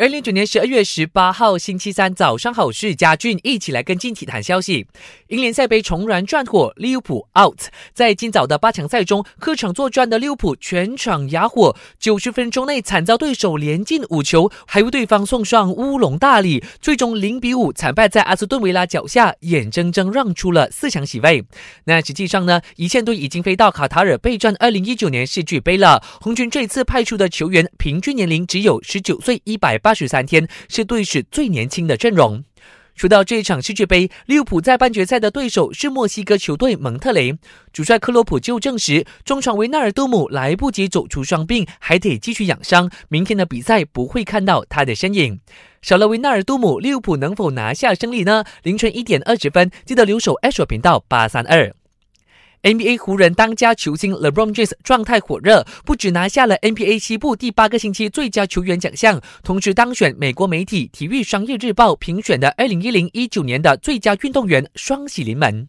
二零一九年十二月十八号星期三早上好，是嘉俊一起来跟进体坛消息。英联赛杯重燃战火，利物浦 out。在今早的八强赛中，客场作战的利物浦全场哑火，九十分钟内惨遭对手连进五球，还为对方送上乌龙大礼，最终零比五惨败在阿斯顿维拉脚下，眼睁睁让出了四强席位。那实际上呢，一线队已经飞到卡塔尔备战二零一九年世俱杯了。红军这次派出的球员平均年龄只有十九岁一百八。八十三天是队史最年轻的阵容。说到这一场世界杯，利物浦在半决赛的对手是墨西哥球队蒙特雷。主帅克洛普就证实，中场维纳尔杜姆来不及走出伤病，还得继续养伤。明天的比赛不会看到他的身影。少了维纳尔杜姆，利物浦能否拿下胜利呢？凌晨一点二十分，记得留守 H 频道八三二。NBA 湖人当家球星 LeBron James 状态火热，不止拿下了 NBA 西部第八个星期最佳球员奖项，同时当选美国媒体《体育商业日报》评选的二零一零一九年的最佳运动员，双喜临门。